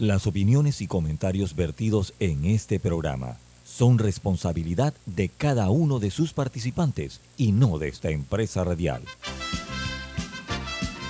Las opiniones y comentarios vertidos en este programa son responsabilidad de cada uno de sus participantes y no de esta empresa radial.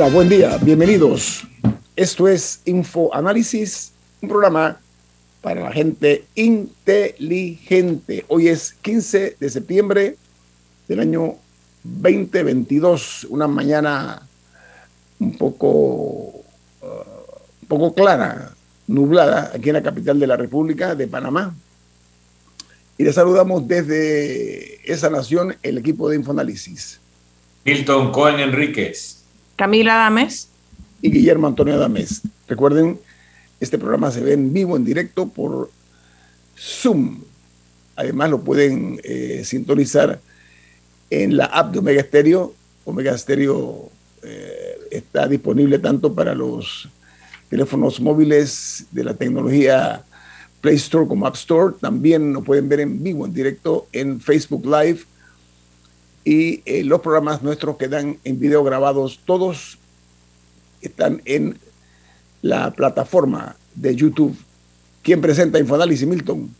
Hola, buen día, bienvenidos. Esto es Info Análisis, un programa para la gente inteligente. Hoy es 15 de septiembre del año 2022, una mañana un poco, uh, un poco clara, nublada, aquí en la capital de la República de Panamá. Y le saludamos desde esa nación el equipo de Infoanálisis. Milton Cohen Enríquez. Camila Dames. Y Guillermo Antonio Dames. Recuerden, este programa se ve en vivo, en directo por Zoom. Además lo pueden eh, sintonizar en la app de Omega Stereo. Omega Stereo eh, está disponible tanto para los teléfonos móviles de la tecnología Play Store como App Store. También lo pueden ver en vivo, en directo, en Facebook Live y eh, los programas nuestros quedan en video grabados, todos están en la plataforma de YouTube. ¿Quién presenta Infoanálisis, Milton?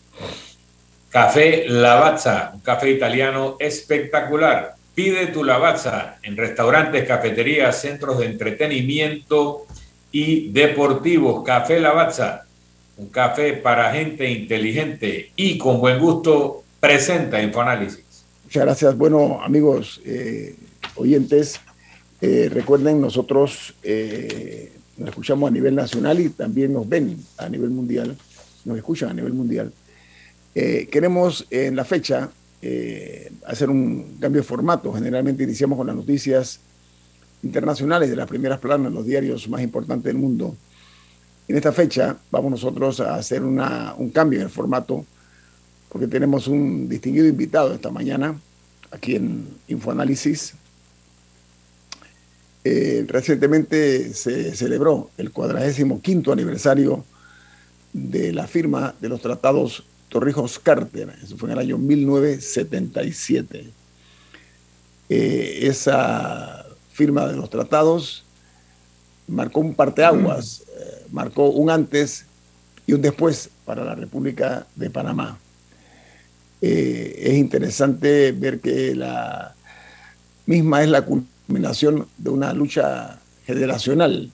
Café Lavazza, un café italiano espectacular. Pide tu Lavazza en restaurantes, cafeterías, centros de entretenimiento y deportivos. Café Lavazza, un café para gente inteligente y con buen gusto, presenta Infoanálisis. Muchas gracias. Bueno, amigos eh, oyentes, eh, recuerden, nosotros eh, nos escuchamos a nivel nacional y también nos ven a nivel mundial, nos escuchan a nivel mundial. queremos en la fecha hacer un cambio de formato. Generalmente iniciamos con las noticias internacionales de las primeras planas los diarios más importantes del mundo. En esta fecha vamos nosotros a hacer una, un cambio en el formato porque tenemos un distinguido invitado esta mañana aquí en Infoanálisis. Eh, recientemente se celebró el 45 aniversario de la firma de los tratados Torrijos-Carter, eso fue en el año 1977. Eh, esa firma de los tratados marcó un parteaguas, eh, marcó un antes y un después para la República de Panamá. Eh, es interesante ver que la misma es la culminación de una lucha generacional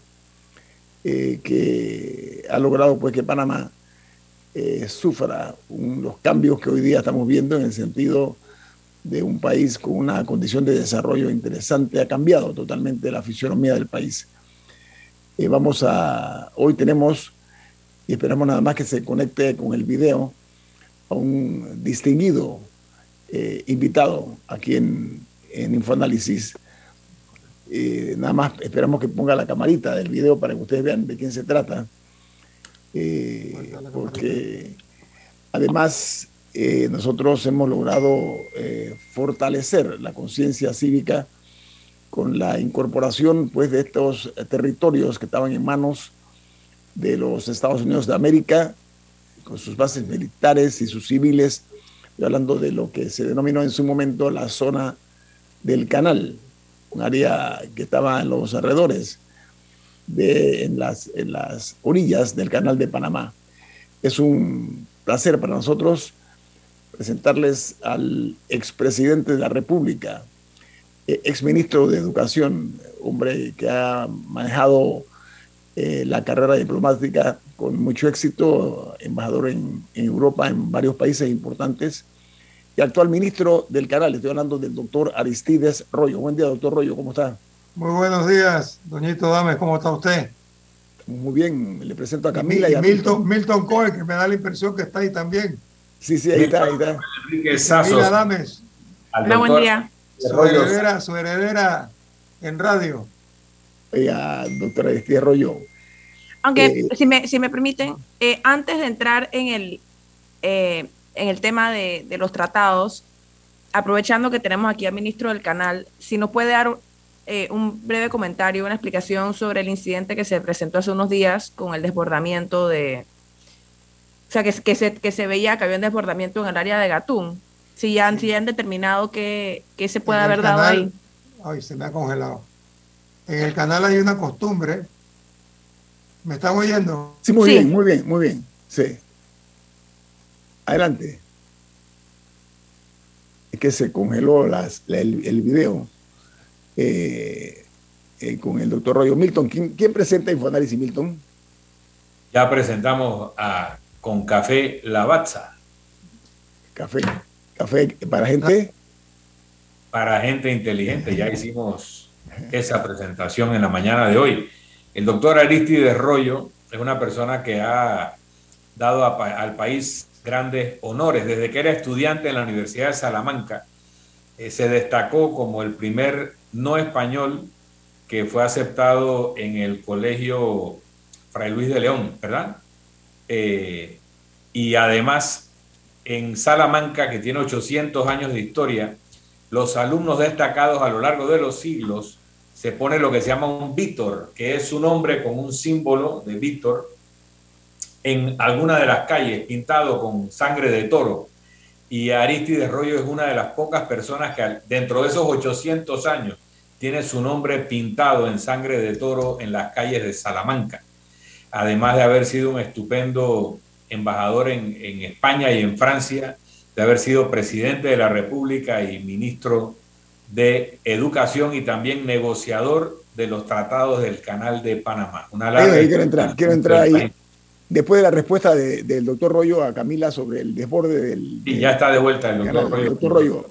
eh, que ha logrado pues que Panamá eh, sufra los cambios que hoy día estamos viendo en el sentido de un país con una condición de desarrollo interesante, ha cambiado totalmente la fisionomía del país. vamos a, hoy tenemos, y esperamos nada más que se conecte con el video, a un distinguido eh, invitado aquí en, en Infoanálisis. Eh, nada más esperamos que ponga la camarita del video para que ustedes vean de quién se trata. Eh, porque además nosotros hemos logrado fortalecer la conciencia cívica con la incorporación pues, de estos territorios que estaban en manos de los Estados Unidos de América con sus bases militares y sus civiles, hablando de lo que se denominó en su momento la zona del canal, un área que estaba en los alrededores, de, en, las, en las orillas del canal de Panamá. Es un placer para nosotros presentarles al expresidente de la República, eh, exministro de Educación, hombre que ha manejado eh, la carrera diplomática con mucho éxito, embajador en, Europa, en varios países importantes, y actual ministro del canal. Estoy hablando del doctor Aristides Rollo. Buen día, doctor Rollo, ¿cómo está? Muy buenos días, doñito Dames, ¿cómo está usted? Muy bien, le presento a Camila y, a Milton, Milton Cohen, que me da la impresión que está ahí también. Sí, sí, ahí está, ahí está. Enrique Sasso. Dames. Hola, buen día. Su heredera, su heredera en radio. Oiga, doctora Estía Arroyo. Aunque, eh, si, me, si me permiten, eh, antes de entrar en el, eh, en el tema de, de, los tratados, aprovechando que tenemos aquí al ministro del canal, si nos puede dar un breve comentario, una explicación sobre el incidente que se presentó hace unos días con el desbordamiento de... O sea, que, que, se, que se veía que había un desbordamiento en el área de Gatún. Si ya, si ya han determinado que, que se puede haber dado ahí. Ay, se me ha congelado. En el canal hay una costumbre. ¿Me están oyendo? Sí, muy bien, muy bien, muy bien. Sí. Adelante. Es que se congeló las, el, video eh, eh, con el doctor Royo Milton. ¿Quién, presenta Infoanálisis, Milton? Ya presentamos a Con Café Lavazza. Café. Café para gente. Para gente inteligente. Ya hicimos esa presentación en la mañana de hoy. El doctor Aristides Rollo es una persona que ha dado al país grandes honores. Desde que era estudiante en la Universidad de Salamanca, eh, se destacó como el primer no español que fue aceptado en el colegio Fray Luis de León, ¿verdad? Eh, y además, en Salamanca, que tiene 800 años de historia, los alumnos destacados a lo largo de los siglos se pone lo que se llama un Víctor, que es un hombre con un símbolo de Víctor en alguna de las calles, pintado con sangre de toro. Y Aristides Rollo es una de las pocas personas que dentro de esos 800 años tiene su nombre pintado en sangre de toro en las calles de Salamanca. Además de haber sido un estupendo embajador en, en España y en Francia, de haber sido presidente de la República y ministro de Educación y también negociador de los tratados del Canal de Panamá. Una ahí, quiero entrar, quiero entrar ahí. Después de la respuesta del doctor Rollo a Camila sobre el desborde del... Y ya está de vuelta el doctor Rollo.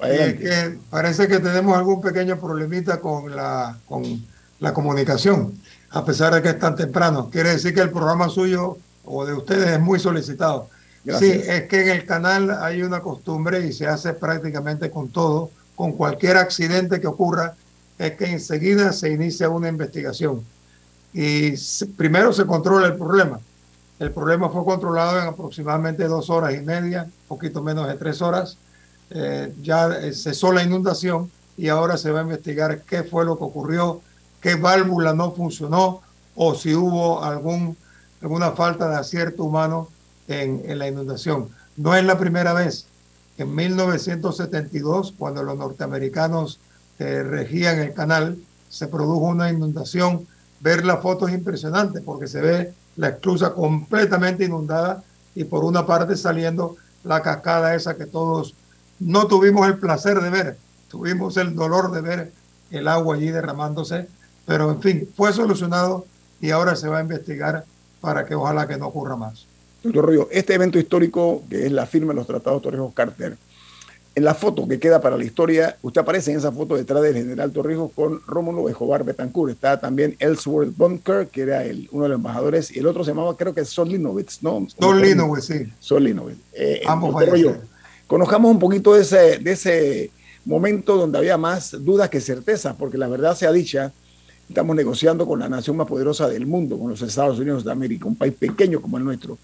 parece que tenemos algún pequeño problemita con la, con la comunicación, a pesar de que es tan temprano. Quiere decir que el programa suyo o de ustedes es muy solicitado. Sí, es que en el canal hay una costumbre y se hace prácticamente con todo con cualquier accidente que ocurra es que enseguida se inicia una investigación y primero se controla el problema. El problema fue controlado en aproximadamente dos horas y media, poquito menos de tres horas. Eh, ya cesó la inundación y ahora se va a investigar qué fue lo que ocurrió, qué válvula no funcionó o si hubo algún, alguna falta de acierto humano en, en la inundación. No es la primera vez en 1972, cuando los norteamericanos eh, regían el canal, se produjo una inundación. Ver la foto es impresionante porque se ve la esclusa completamente inundada y por una parte saliendo la cascada esa que todos no tuvimos el placer de ver, tuvimos el dolor de ver el agua allí derramándose, pero en fin, fue solucionado y ahora se va a investigar para que ojalá que no ocurra más. Doctor Río, este evento histórico que es la firma de los tratados Torrijos Carter, en la foto que queda para la historia, usted aparece en esa foto detrás del general Torrijos con Rómulo Ejobar Betancourt. Está también Ellsworth Bunker, que era el, uno de los embajadores, y el otro se llamaba, creo que Sol Linovitz, ¿no? Sol Linovitz, sí. Sol Linovitz. Eh, Ambos conozcamos un poquito de ese, de ese momento donde había más dudas que certezas, porque la verdad sea dicha, estamos negociando con la nación más poderosa del mundo, con los Estados Unidos de América, un país pequeño como el nuestro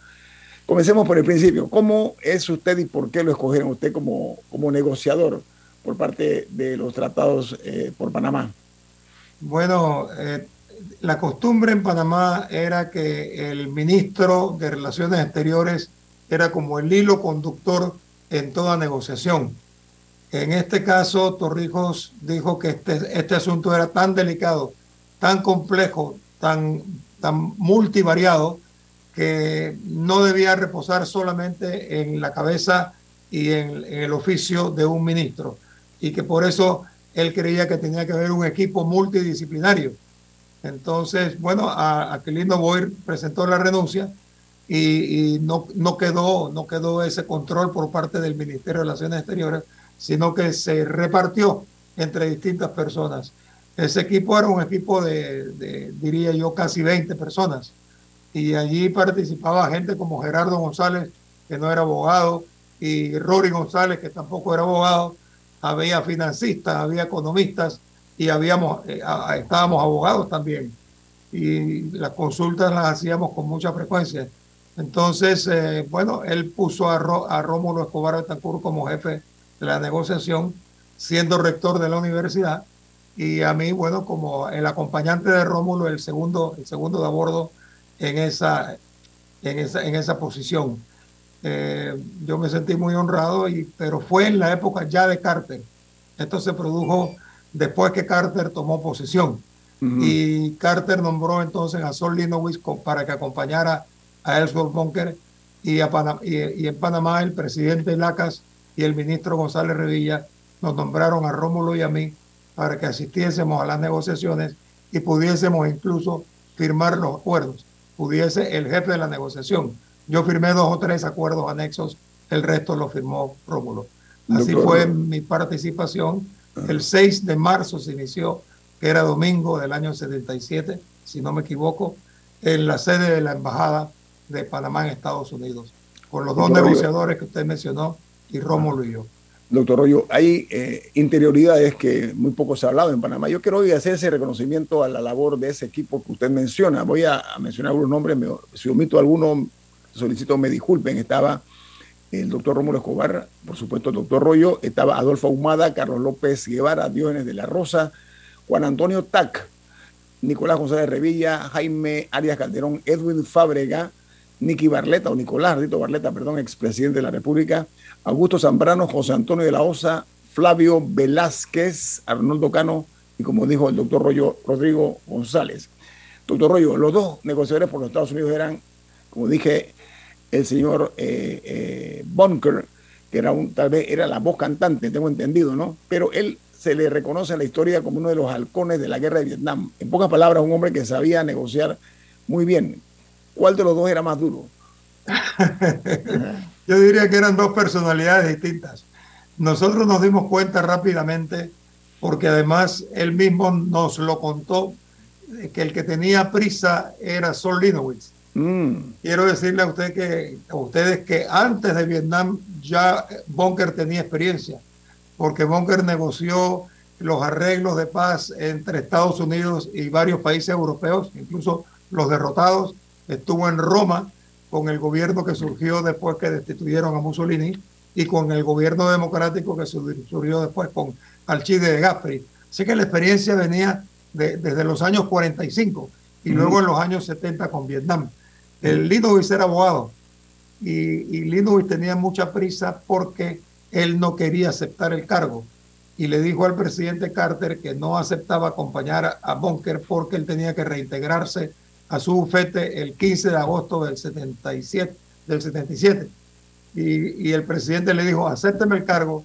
Comencemos por el principio. ¿Cómo es usted y por qué lo escogieron usted como, como negociador por parte de los tratados eh, por Panamá? Bueno, eh, la costumbre en Panamá era que el ministro de Relaciones Exteriores era como el hilo conductor en toda negociación. En este caso, Torrijos dijo que este, este asunto era tan delicado, tan complejo, tan, tan multivariado, que no debía reposar solamente en la cabeza y en, el oficio de un ministro y que por eso él creía que tenía que haber un equipo multidisciplinario. Entonces, bueno, Aquilino Boyer presentó la renuncia y, no, no, quedó, no quedó ese control por parte del Ministerio de Relaciones Exteriores, sino que se repartió entre distintas personas. Ese equipo era un equipo de, de diría yo, casi 20 personas y allí participaba gente como Gerardo González, que no era abogado, y Rory González, que tampoco era abogado, había financistas, había economistas y habíamos, eh, estábamos abogados también. Y las consultas las hacíamos con mucha frecuencia. Entonces, eh, bueno, él puso a, a Rómulo Escobar Betancourt como jefe de la negociación, siendo rector de la universidad, y a mí, bueno, como el acompañante de Rómulo, el segundo, el segundo de a en esa, en esa, en esa posición. Eh, yo me sentí muy honrado, y, pero fue en la época ya de Carter. Esto se produjo después que Carter tomó posesión. Y Carter nombró entonces a Sol Linowitz para que acompañara a Ellsworth Bunker y, a y, en Panamá el presidente Lacas y el ministro González Revilla nos nombraron a Rómulo y a mí para que asistiésemos a las negociaciones y pudiésemos incluso firmar los acuerdos. Pudiese el jefe de la negociación yo firmé dos o tres acuerdos anexos, el resto lo firmó Rómulo. Así fue mi participación. El 6 de marzo se inició, que era domingo del año 77, si no me equivoco, en la sede de la Embajada de Panamá en Estados Unidos, con los dos negociadores que usted mencionó y Rómulo y yo. Doctor Rollo, hay eh, interioridades que muy poco se ha hablado en Panamá. Yo quiero hoy hacer ese reconocimiento a la labor de ese equipo que usted menciona. Voy a, mencionar algunos nombres, si omito alguno, solicito me disculpen, estaba el doctor Rómulo Escobar, por supuesto el doctor Rollo, estaba Adolfo Ahumada, Carlos López Guevara, Diógenes de la Rosa, Juan Antonio Tac, Nicolás González Revilla, Jaime Arias Calderón, Edwin Fábrega, Nicky Barleta, o Nicolás Ardito Barleta, perdón, expresidente de la República, Augusto Zambrano, José Antonio de la Osa, Flavio Velázquez, Arnoldo Cano y como dijo el doctor Rollo, Rodrigo González. Doctor Rollo, los dos negociadores por los Estados Unidos eran, como dije, el señor eh, eh, Bunker, que era un, tal vez era la voz cantante, tengo entendido, ¿no? Pero él se le reconoce en la historia como uno de los halcones de la guerra de Vietnam. En pocas palabras, un hombre que sabía negociar muy bien. ¿Cuál de los dos era más duro? Yo diría que eran dos personalidades distintas. Nosotros nos dimos cuenta rápidamente, porque además él mismo nos lo contó, que el que tenía prisa era Sol Linowitz Mm. Quiero decirle a, usted que, a ustedes que antes de Vietnam ya Bunker tenía experiencia, porque Bunker negoció los arreglos de paz entre Estados Unidos y varios países europeos, incluso los derrotados. Estuvo en Roma con el gobierno que surgió después que destituyeron a Mussolini y con el gobierno democrático que surgió después con Alcide de Gasperi. Así que la experiencia venía desde los años 45 y luego en los años 70 con Vietnam. El Linowitz era abogado y, y tenía mucha prisa porque él no quería aceptar el cargo y le dijo al presidente Carter que no aceptaba acompañar a Bunker porque él tenía que reintegrarse a su bufete el 15 de agosto del 77. Del 77. Y, y el presidente le dijo, acépteme el cargo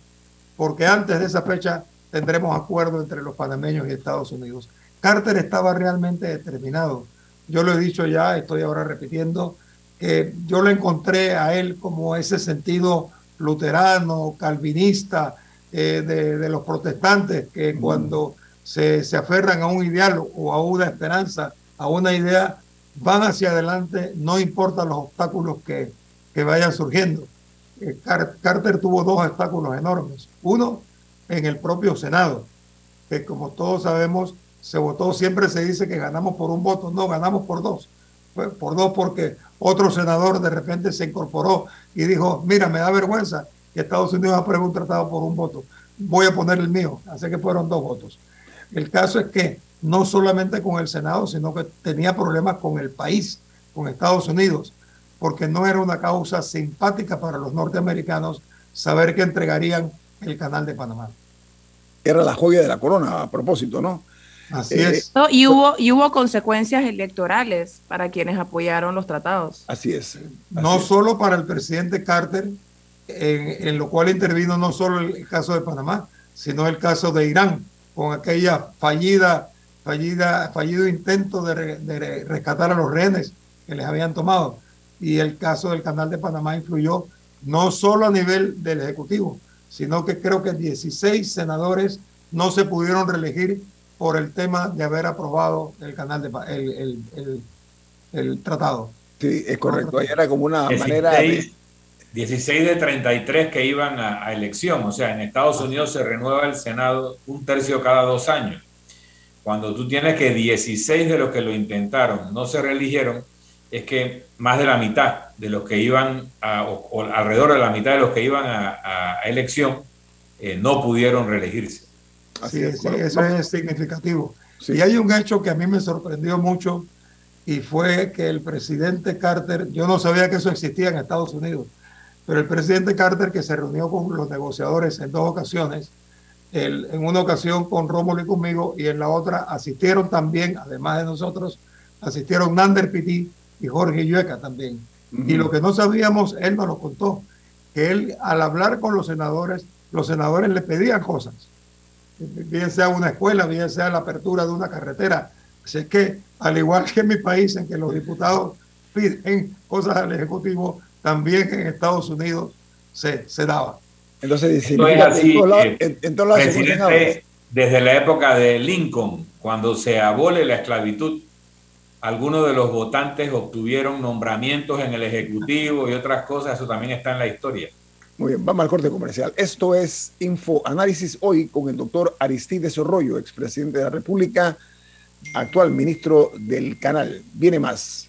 porque antes de esa fecha tendremos acuerdo entre los panameños y Estados Unidos. Carter estaba realmente determinado yo lo he dicho ya, estoy ahora repitiendo, que yo lo encontré a él como ese sentido luterano, calvinista, eh, de, los protestantes, que cuando se, se, aferran a un ideal o a una esperanza, a una idea, van hacia adelante, no importa los obstáculos que, que vayan surgiendo. Eh, Carter tuvo dos obstáculos enormes. Uno, en el propio Senado, que como todos sabemos, se votó, siempre se dice que ganamos por un voto, no, ganamos por dos. Por dos porque otro senador de repente se incorporó y dijo, mira, me da vergüenza que Estados Unidos apruebe un tratado por un voto, voy a poner el mío, así que fueron dos votos. El caso es que no solamente con el Senado, sino que tenía problemas con el país, con Estados Unidos, porque no era una causa simpática para los norteamericanos saber que entregarían el canal de Panamá. Era la joya de la corona, a propósito, ¿no? Así eh, es. y, hubo, y hubo consecuencias electorales para quienes apoyaron los tratados. Así es. no solo para el presidente Carter, en, lo cual intervino no solo el caso de Panamá, sino el caso de Irán, con aquella fallida, fallida, fallido intento de, de rescatar a los rehenes que les habían tomado. Y el caso del canal de Panamá influyó no solo a nivel del Ejecutivo, sino que creo que 16 senadores no se pudieron reelegir por el tema de haber aprobado el canal de el, el tratado. Sí, es correcto. Ahí era como una manera de... 16 de 33 que iban a, elección. O sea, en Estados Unidos se renueva el Senado un tercio cada dos años. Cuando tú tienes que 16 de los que lo intentaron no se reeligieron, es que más de la mitad de los que iban, a, o, alrededor de la mitad de los que iban a, elección, eh, no pudieron reelegirse. Así es, eso es significativo. Y hay un hecho que a mí me sorprendió mucho y fue que el presidente Carter, yo no sabía que eso existía en Estados Unidos, pero el presidente Carter que se reunió con los negociadores en dos ocasiones, en una ocasión con Rómulo y conmigo y en la otra asistieron también, además de nosotros, asistieron Nander Pitti y Jorge Yueca también. Y lo que no sabíamos, él nos lo contó, que él al hablar con los senadores, los senadores le pedían cosas, bien sea una escuela, bien sea la apertura de una carretera. Así que, al igual que en mi país, en que los diputados piden cosas al Ejecutivo, también en Estados Unidos se, se daba. Entonces, Esto es así, presidente, desde la época de Lincoln, cuando se abole la esclavitud, algunos de los votantes obtuvieron nombramientos en el Ejecutivo y otras cosas, eso también está en la historia. Muy bien, vamos al corte comercial. Esto es Info Análisis hoy con el doctor Aristides Orroyo, expresidente de la República, actual ministro del canal. Viene más.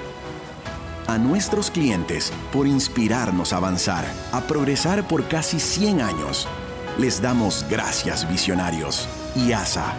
a nuestros clientes por inspirarnos a avanzar, a progresar por casi 100 años. Les damos gracias, visionarios. y ASA.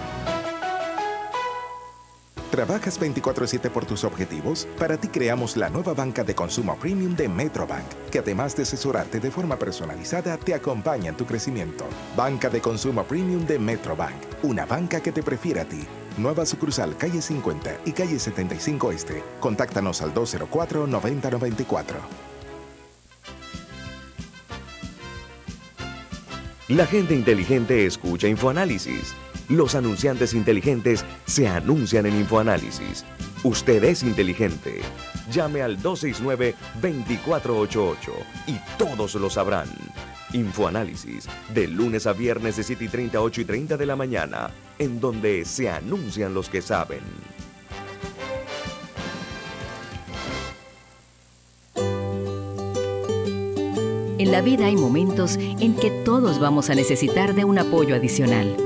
¿Trabajas 24/7 por tus objetivos? Para ti creamos la nueva banca de consumo premium de Metrobank, que además de asesorarte de forma personalizada, te acompaña en tu crecimiento. Banca de consumo premium de Metrobank, una banca que te prefiere a ti. Nueva sucursal calle 50 y calle 75 Este. Contáctanos al 204-9094. La gente inteligente escucha InfoAnálisis. Los anunciantes inteligentes se anuncian en InfoAnálisis. Usted es inteligente. Llame al 269-2488 y todos lo sabrán. Infoanálisis, de lunes a viernes de 7 y 30, 8 y 30 de la mañana, en donde se anuncian los que saben. En la vida hay momentos en que todos vamos a necesitar de un apoyo adicional.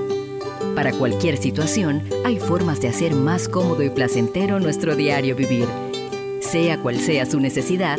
Para cualquier situación, hay formas de hacer más cómodo y placentero nuestro diario vivir. Sea cual sea su necesidad,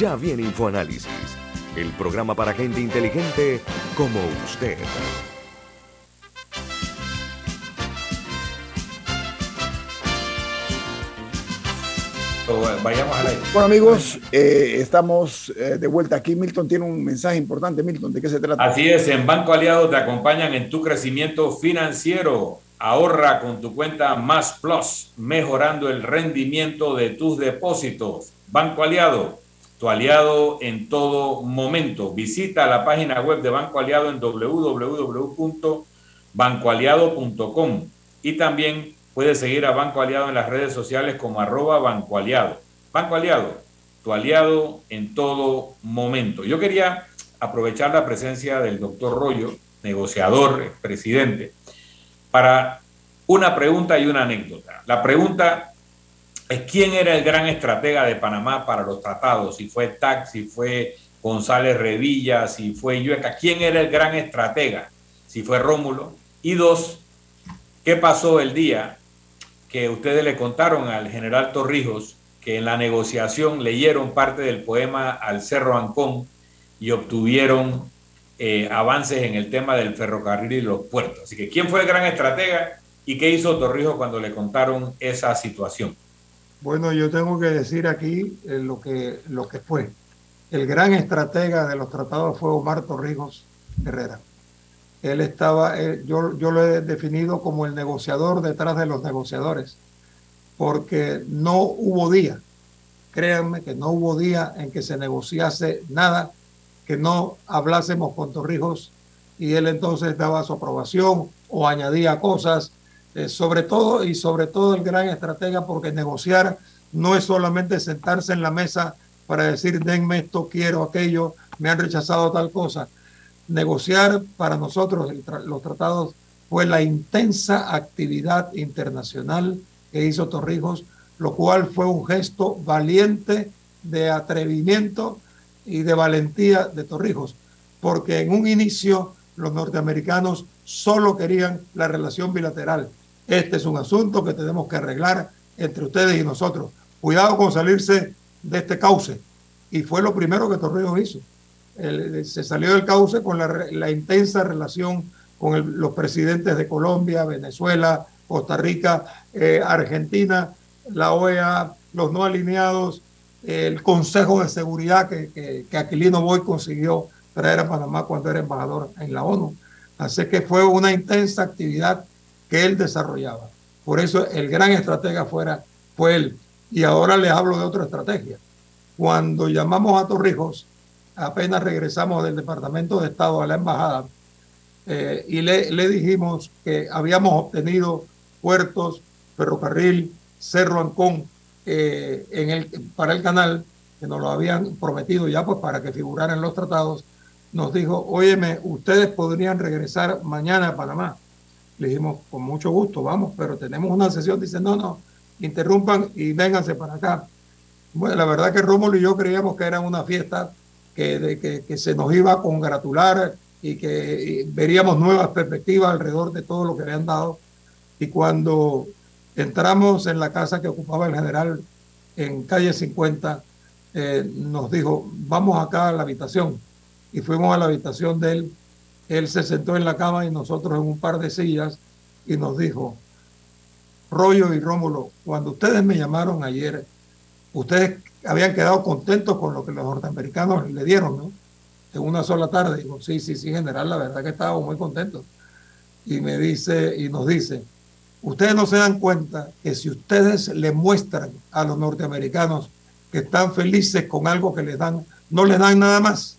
Ya viene InfoAnálisis, el programa para gente inteligente como usted. Vayamos al aire. Bueno amigos, eh, estamos eh, de vuelta aquí. Milton tiene un mensaje importante. Milton, ¿de qué se trata? Así es, en Banco Aliado te acompañan en tu crecimiento financiero. Ahorra con tu cuenta Más Plus, mejorando el rendimiento de tus depósitos. Banco Aliado, tu aliado en todo momento. Visita la página web de Banco Aliado en www.bancoaliado.com y también puedes seguir a Banco Aliado en las redes sociales como arroba Banco Aliado. Banco Aliado, tu aliado en todo momento. Yo quería aprovechar la presencia del doctor Rollo, negociador, presidente, para una pregunta y una anécdota. La pregunta quién era el gran estratega de Panamá para los tratados, si fue Tax, si fue González Revilla, si fue Yueca, quién era el gran estratega. si fue Rómulo. Y dos, ¿qué pasó el día que ustedes le contaron al general Torrijos que en la negociación leyeron parte del poema al Cerro Ancón y obtuvieron eh, avances en el tema del ferrocarril y los puertos? Así que, ¿quién fue el gran estratega y qué hizo Torrijos cuando le contaron esa situación? Bueno, yo tengo que decir aquí eh, lo, que, lo que fue. El gran estratega de los tratados fue Omar Torrijos Herrera. Él estaba, yo, yo lo he definido como el negociador detrás de los negociadores, porque no hubo día, créanme que no hubo día en que se negociase nada, que no hablásemos con Torrijos y él entonces daba su aprobación o añadía cosas, eh, sobre todo y sobre todo el gran estratega, porque negociar no es solamente sentarse en la mesa para decir, denme esto, quiero aquello, me han rechazado tal cosa. Negociar para nosotros los tratados fue la intensa actividad internacional que hizo Torrijos, lo cual fue un gesto valiente de atrevimiento y de valentía de Torrijos, porque en un inicio los norteamericanos solo querían la relación bilateral. Este es un asunto que tenemos que arreglar entre ustedes y nosotros. Cuidado con salirse de este cauce. Y fue lo primero que Torrijos hizo. se salió del cauce con la, intensa relación con los presidentes de Colombia, Venezuela, Costa Rica, eh, Argentina, la OEA, los no alineados, el Consejo de Seguridad que, que, Aquilino Boy consiguió traer a Panamá cuando era embajador en la ONU. Así que fue una intensa actividad que él desarrollaba. Por eso el gran estratega fuera, fue él. Y ahora les hablo de otra estrategia. Cuando llamamos a Torrijos, apenas regresamos del Departamento de Estado a la embajada eh, y le, le, dijimos que habíamos obtenido puertos, ferrocarril, Cerro Ancón eh, el, para el canal, que nos lo habían prometido ya pues para que figuraran los tratados, nos dijo, óyeme, ustedes podrían regresar mañana a Panamá. Le dijimos, con mucho gusto, vamos, pero tenemos una sesión. Dice, no, no, interrumpan y vénganse para acá. Bueno, la verdad que Rómulo y yo creíamos que era una fiesta que, de, que, se nos iba a congratular y que veríamos nuevas perspectivas alrededor de todo lo que habían dado. Y cuando entramos en la casa que ocupaba el general en calle 50, eh, nos dijo, vamos acá a la habitación. Y fuimos a la habitación de él. Él se sentó en la cama y nosotros en un par de sillas y nos dijo, Rollo y Rómulo, cuando ustedes me llamaron ayer, ustedes habían quedado contentos con lo que los norteamericanos le dieron, ¿no? En una sola tarde. Digo, sí, sí, sí, general, la verdad que estábamos muy contentos. Y me dice, y nos dice, ustedes no se dan cuenta que si ustedes le muestran a los norteamericanos que están felices con algo que les dan, no les dan nada más.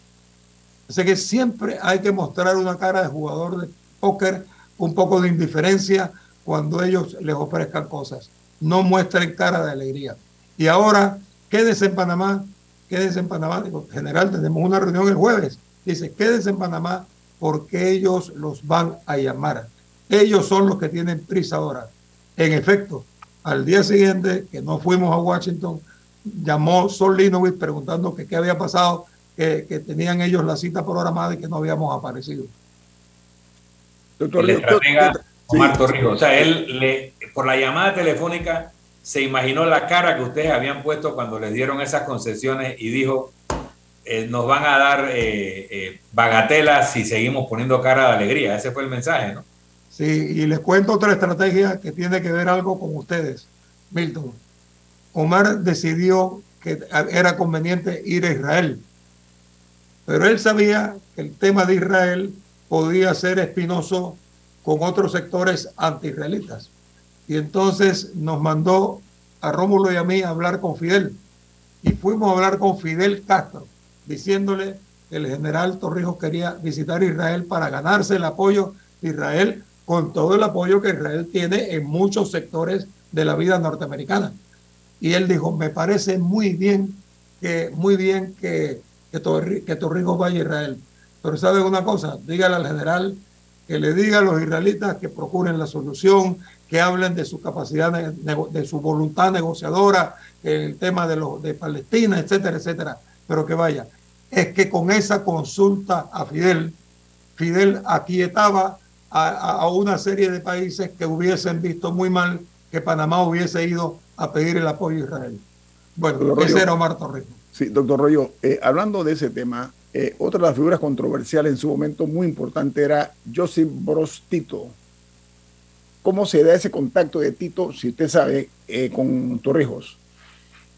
Así que siempre hay que mostrar una cara de jugador de póker, un poco de indiferencia cuando ellos les ofrezcan cosas. No muestren cara de alegría. Y ahora, quédese en Panamá, quédese en Panamá. Digo, general, tenemos una reunión el jueves. Dice, quédese en Panamá porque ellos los van a llamar. Ellos son los que tienen prisa ahora. En efecto, al día siguiente, que no fuimos a Washington, llamó Sol Linovich preguntando que qué había pasado, que, que, tenían ellos la cita programada y que no habíamos aparecido. Doctor, el estratega Omar Torrijos, o sea, él le, por la llamada telefónica se imaginó la cara que ustedes habían puesto cuando les dieron esas concesiones y dijo, eh, nos van a dar eh, eh, bagatelas si seguimos poniendo cara de alegría. Ese fue el mensaje, ¿no? Sí, y les cuento otra estrategia que tiene que ver algo con ustedes, Milton. Omar decidió que era conveniente ir a Israel, pero él sabía que el tema de Israel podía ser espinoso con otros sectores anti-israelitas. Y entonces nos mandó a Rómulo y a mí a hablar con Fidel. Y fuimos a hablar con Fidel Castro, diciéndole que el general Torrijos quería visitar Israel para ganarse el apoyo de Israel, con todo el apoyo que Israel tiene en muchos sectores de la vida norteamericana. Y él dijo, me parece muy bien que, muy bien que, que, Torrijos vaya a Israel. Pero ¿sabe una cosa? Dígale al general que le diga a los israelitas que procuren la solución, que hablen de su capacidad, de, su voluntad negociadora, el tema de, los, de Palestina, etcétera, etcétera, pero que vaya. Es que con esa consulta a Fidel, Fidel aquietaba a, una serie de países que hubiesen visto muy mal que Panamá hubiese ido a pedir el apoyo a Israel. Bueno, ese era Omar Torrijos. Sí, doctor Rollo, eh, hablando de ese tema, eh, otra de las figuras controversiales en su momento muy importante era Joseph Broz Tito. ¿Cómo se da ese contacto de Tito, si usted sabe, eh, con Torrijos?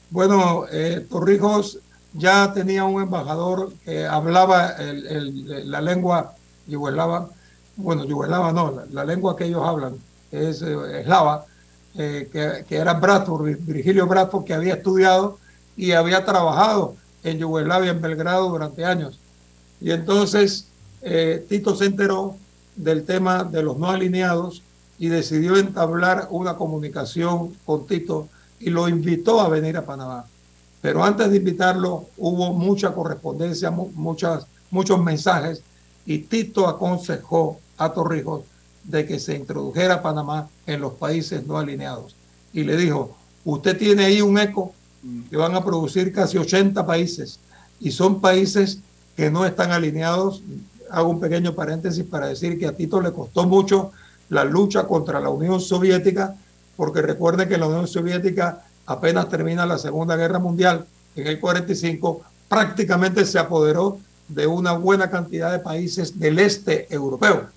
Bueno, Torrijos ya tenía un embajador que hablaba la lengua yugoslava, bueno, yugoslava no, la, lengua que ellos hablan es eslava, que, que, era Bradford, Virgilio Bradford, que había estudiado y había trabajado en Yugoslavia, en Belgrado, durante años. Y entonces eh, Tito se enteró del tema de los no alineados y decidió entablar una comunicación con Tito y lo invitó a venir a Panamá. Pero antes de invitarlo hubo mucha correspondencia, muchas, muchos mensajes y Tito aconsejó a Torrijos de que se introdujera Panamá en los países no alineados. Y le dijo, usted tiene ahí un eco que van a producir casi 80 países y son países que no están alineados. Hago un pequeño paréntesis para decir que a Tito le costó mucho la lucha contra la Unión Soviética, porque recuerden que la Unión Soviética apenas termina la Segunda Guerra Mundial, en el 45, prácticamente se apoderó de una buena cantidad de países del este europeo,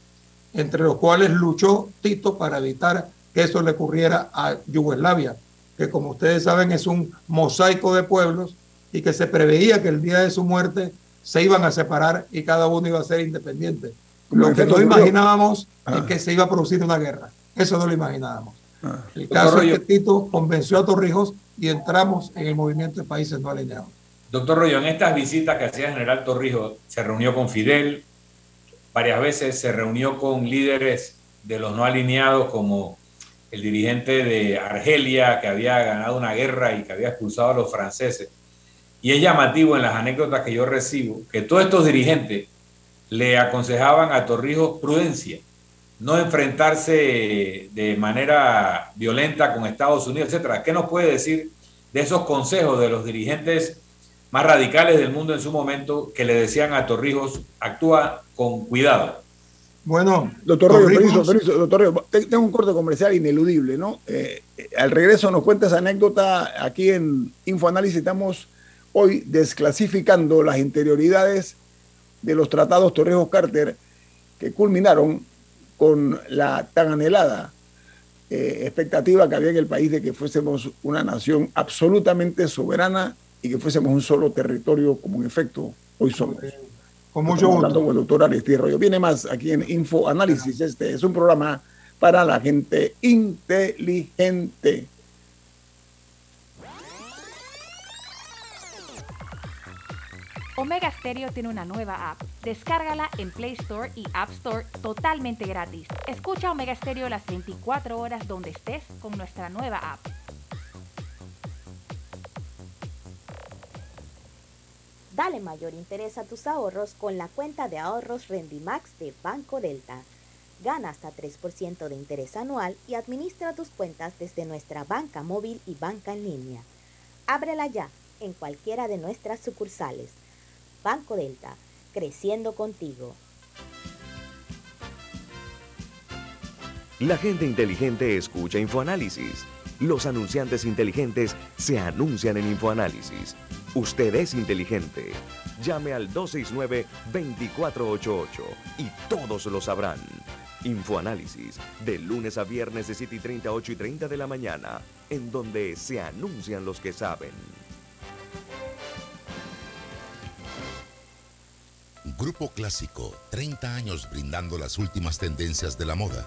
entre los cuales luchó Tito para evitar que eso le ocurriera a Yugoslavia que como ustedes saben es un mosaico de pueblos y que se preveía que el día de su muerte se iban a separar y cada uno iba a ser independiente. Lo que no imaginábamos es ah. que se iba a producir una guerra. Eso no lo imaginábamos. Ah. El caso es que Tito convenció a Torrijos y entramos en el movimiento de países no alineados. Doctor Rollo, en estas visitas que hacía el general Torrijos, se reunió con Fidel, varias veces se reunió con líderes de los no alineados como el dirigente de Argelia que había ganado una guerra y que había expulsado a los franceses. Y es llamativo en las anécdotas que yo recibo que todos estos dirigentes le aconsejaban a Torrijos prudencia, no enfrentarse de manera violenta con Estados Unidos, etcétera. ¿Qué nos puede decir de esos consejos de los dirigentes más radicales del mundo en su momento que le decían a Torrijos, actúa con cuidado? Bueno, doctor Rollo, doctor tengo un corte comercial ineludible, ¿no? Eh, eh, al regreso nos cuenta esa anécdota aquí en Infoanálisis. Estamos hoy desclasificando las interioridades de los tratados Torrijos-Carter que culminaron con la tan anhelada eh, expectativa que había en el país de que fuésemos una nación absolutamente soberana y que fuésemos un solo territorio como en efecto hoy somos. Con mucho gusto. Con el doctor Aristide Rollo. Viene más aquí en Info Análisis. Este es un programa para la gente inteligente. Omega Stereo tiene una nueva app. Descárgala en Play Store y App Store totalmente gratis. Escucha Omega Stereo las 24 horas donde estés con nuestra nueva app. Dale mayor interés a tus ahorros con la cuenta de ahorros Rendimax de Banco Delta. Gana hasta 3% de interés anual y administra tus cuentas desde nuestra banca móvil y banca en línea. Ábrela ya en cualquiera de nuestras sucursales. Banco Delta, creciendo contigo. La gente inteligente escucha InfoAnálisis. Los anunciantes inteligentes se anuncian en InfoAnálisis. Usted es inteligente. Llame al 269-2488 y todos lo sabrán. Infoanálisis, de lunes a viernes de 7 y 30, 8 y 30 de la mañana, en donde se anuncian los que saben. Grupo Clásico, 30 años brindando las últimas tendencias de la moda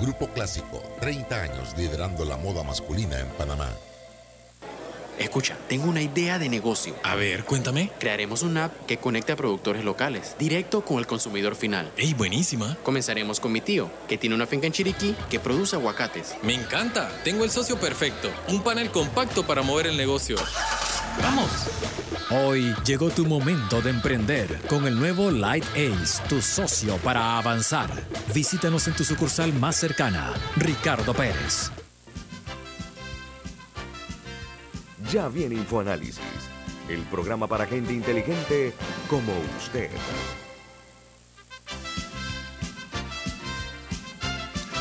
Grupo Clásico, 30 años liderando la moda masculina en Panamá. Escucha, tengo una idea de negocio. A ver, cuéntame. Crearemos una app que conecte a productores locales, directo con el consumidor final. ¡Ey, buenísima! Comenzaremos con mi tío, que tiene una finca en Chiriquí que produce aguacates. Me encanta. Tengo el socio perfecto. Un panel compacto para mover el negocio. ¡Vamos! Hoy llegó tu momento de emprender con el nuevo Light Ace, tu socio para avanzar. Visítanos en tu sucursal más cercana, Ricardo Pérez. Ya viene InfoAnálisis, el programa para gente inteligente como usted.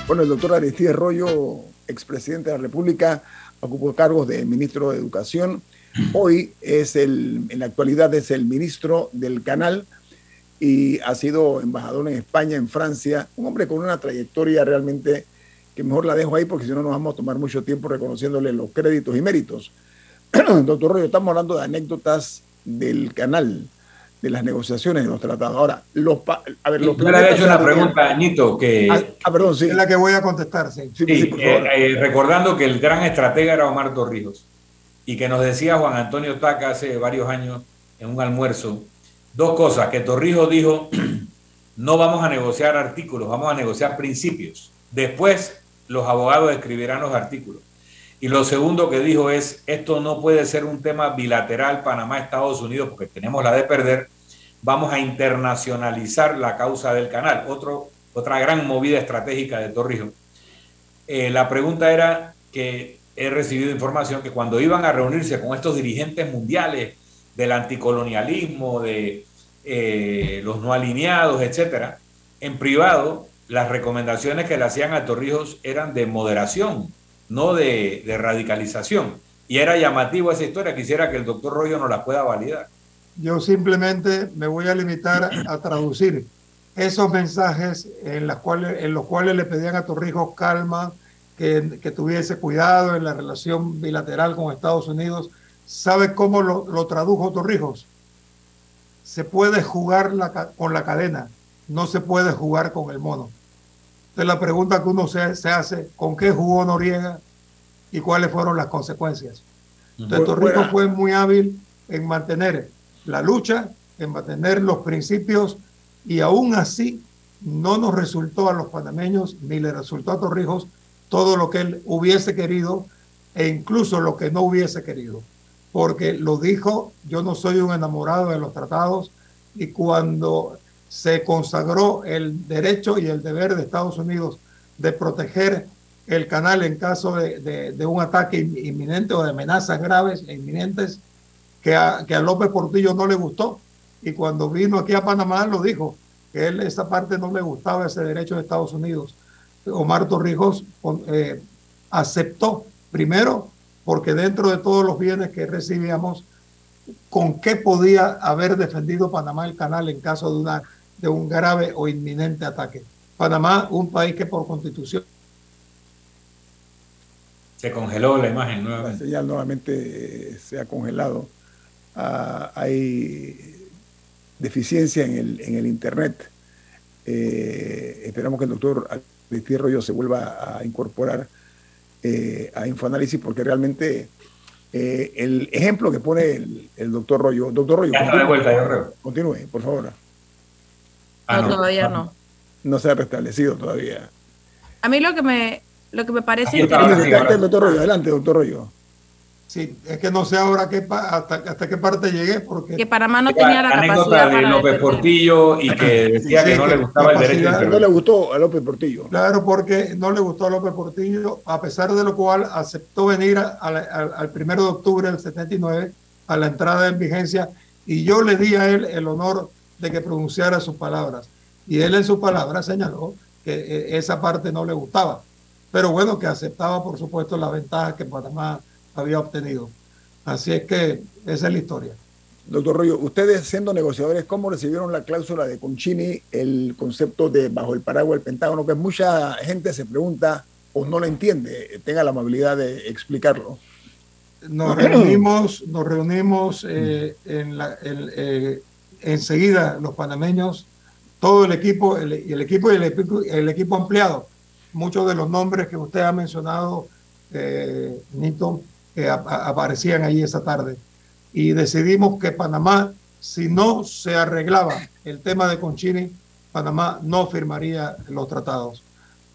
Bueno, el doctor Aristide Rollo, expresidente de la República, ocupó cargos de ministro de Educación. Hoy es el, en la actualidad es el ministro del canal y ha sido embajador en España, en Francia, un hombre con una trayectoria realmente que mejor la dejo ahí porque si no nos vamos a tomar mucho tiempo reconociéndole los créditos y méritos. Doctor Rollo, estamos hablando de anécdotas del canal, de las negociaciones de los tratados. Ahora, los... A ver, los Yo le había hecho una pregunta, Nito, que... Ah, ah, perdón, sí. Es la que voy a contestar, sí. Sí, eh, eh, recordando que el gran estratega era Omar Torrijos y que nos decía Juan Antonio Taca hace varios años en un almuerzo, dos cosas, que Torrijos dijo, no vamos a negociar artículos, vamos a negociar principios. Después los abogados escribirán los artículos. Y lo segundo que dijo es, esto no puede ser un tema bilateral Panamá-Estados Unidos porque tenemos la de perder, vamos a internacionalizar la causa del canal. Otra gran movida estratégica de Torrijos. Eh, la pregunta era que he recibido información que cuando iban a reunirse con estos dirigentes mundiales del anticolonialismo, de eh, los no alineados, etcétera, en privado, las recomendaciones que le hacían a Torrijos eran de moderación, no de, radicalización. Y era llamativo esa historia, quisiera que el doctor Rollo nos la pueda validar. Yo simplemente me voy a limitar a traducir esos mensajes en los cuales le pedían a Torrijos calma, que, que, tuviese cuidado en la relación bilateral con Estados Unidos. ¿Sabe cómo lo, lo tradujo Torrijos? Se puede jugar la, con la cadena, no se puede jugar con el mono. Entonces la pregunta que uno se, se hace, ¿con qué jugó Noriega y cuáles fueron las consecuencias? Entonces Torrijos fue muy hábil en mantener la lucha, en mantener los principios y aún así no nos resultó a los panameños ni le resultó a Torrijos todo lo que él hubiese querido e incluso lo que no hubiese querido. Porque lo dijo, yo no soy un enamorado de los tratados y cuando se consagró el derecho y el deber de Estados Unidos de proteger el canal en caso de, de, un ataque inminente o de amenazas graves e inminentes, que a, que a López Portillo no le gustó. Y cuando vino aquí a Panamá lo dijo, que él esa parte no le gustaba ese derecho de Estados Unidos. Omar Torrijos eh, aceptó, primero, porque dentro de todos los bienes que recibíamos, con qué podía haber defendido Panamá el canal en caso de, una, de un grave o inminente ataque. Panamá, un país que por constitución... Se congeló la imagen nuevamente. La señal nuevamente se ha congelado. Ah, hay deficiencia en el, en el Internet. Eh, esperamos que el doctor Aristide Rollo se vuelva a incorporar eh, a Infoanálisis porque realmente eh, el ejemplo que pone el, el doctor Rollo, doctor Rollo, vuelta, continúe, por favor. Ah, no, no. todavía Ah, no. No se ha restablecido todavía. A mí lo que me, lo que me parece interesante- sí. Doctor Rollo, adelante, doctor Rollo. Sí, es que no sé ahora qué pa- hasta, hasta qué parte llegué, porque... que Panamá no tenía la anécdota capacidad de para López defender. Portillo y que decía Sí, que no le gustaba el derecho de No le gustó a López Portillo. Claro, porque no le gustó a López Portillo, a pesar de lo cual aceptó venir a- a la- al, primero de octubre del 79 a la entrada en vigencia y yo le di a él el honor de que pronunciara sus palabras. Y él en sus palabras señaló que eh, esa parte no le gustaba, pero bueno, que aceptaba por supuesto la ventaja que Panamá había obtenido. Así es que esa es la historia. Doctor Rollo, ustedes siendo negociadores, ¿cómo recibieron la cláusula de Conchini, el concepto de bajo el paraguas del Pentágono? Que mucha gente se pregunta o no lo entiende. Tenga la amabilidad de explicarlo. nos reunimos, nos reunimos eh, en la, eh, enseguida los panameños, todo el equipo, el, el equipo y el equipo, el equipo ampliado. Muchos de los nombres que usted ha mencionado, eh, Nito, que aparecían allí esa tarde. Y decidimos que Panamá, si no se arreglaba el tema de Conchini, Panamá no firmaría los tratados.